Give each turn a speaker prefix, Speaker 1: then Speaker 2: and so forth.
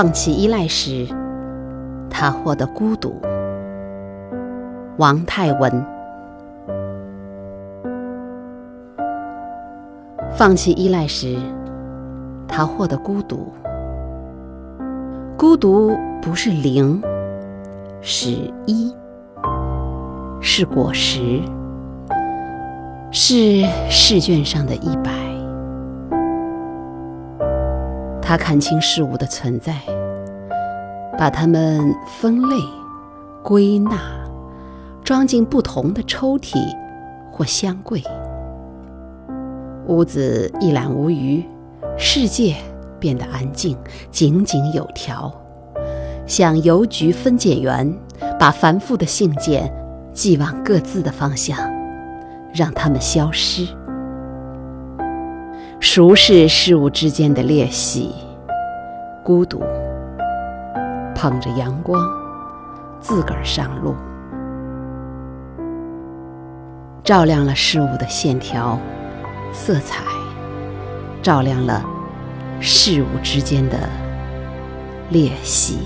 Speaker 1: 放弃依赖时，他获得孤独。王泰文。放弃依赖时，他获得孤独。孤独不是零，是一，是果实，是试卷上的一百。他看清事物的存在，把它们分类、归纳，装进不同的抽屉或箱柜。屋子一览无余，世界变得安静，井井有条，像邮局分拣员把繁复的信件寄往各自的方向，让它们消失。熟视事物之间的裂隙，孤独，捧着阳光，自个儿上路，照亮了事物的线条。色彩照亮了事物之间的裂隙。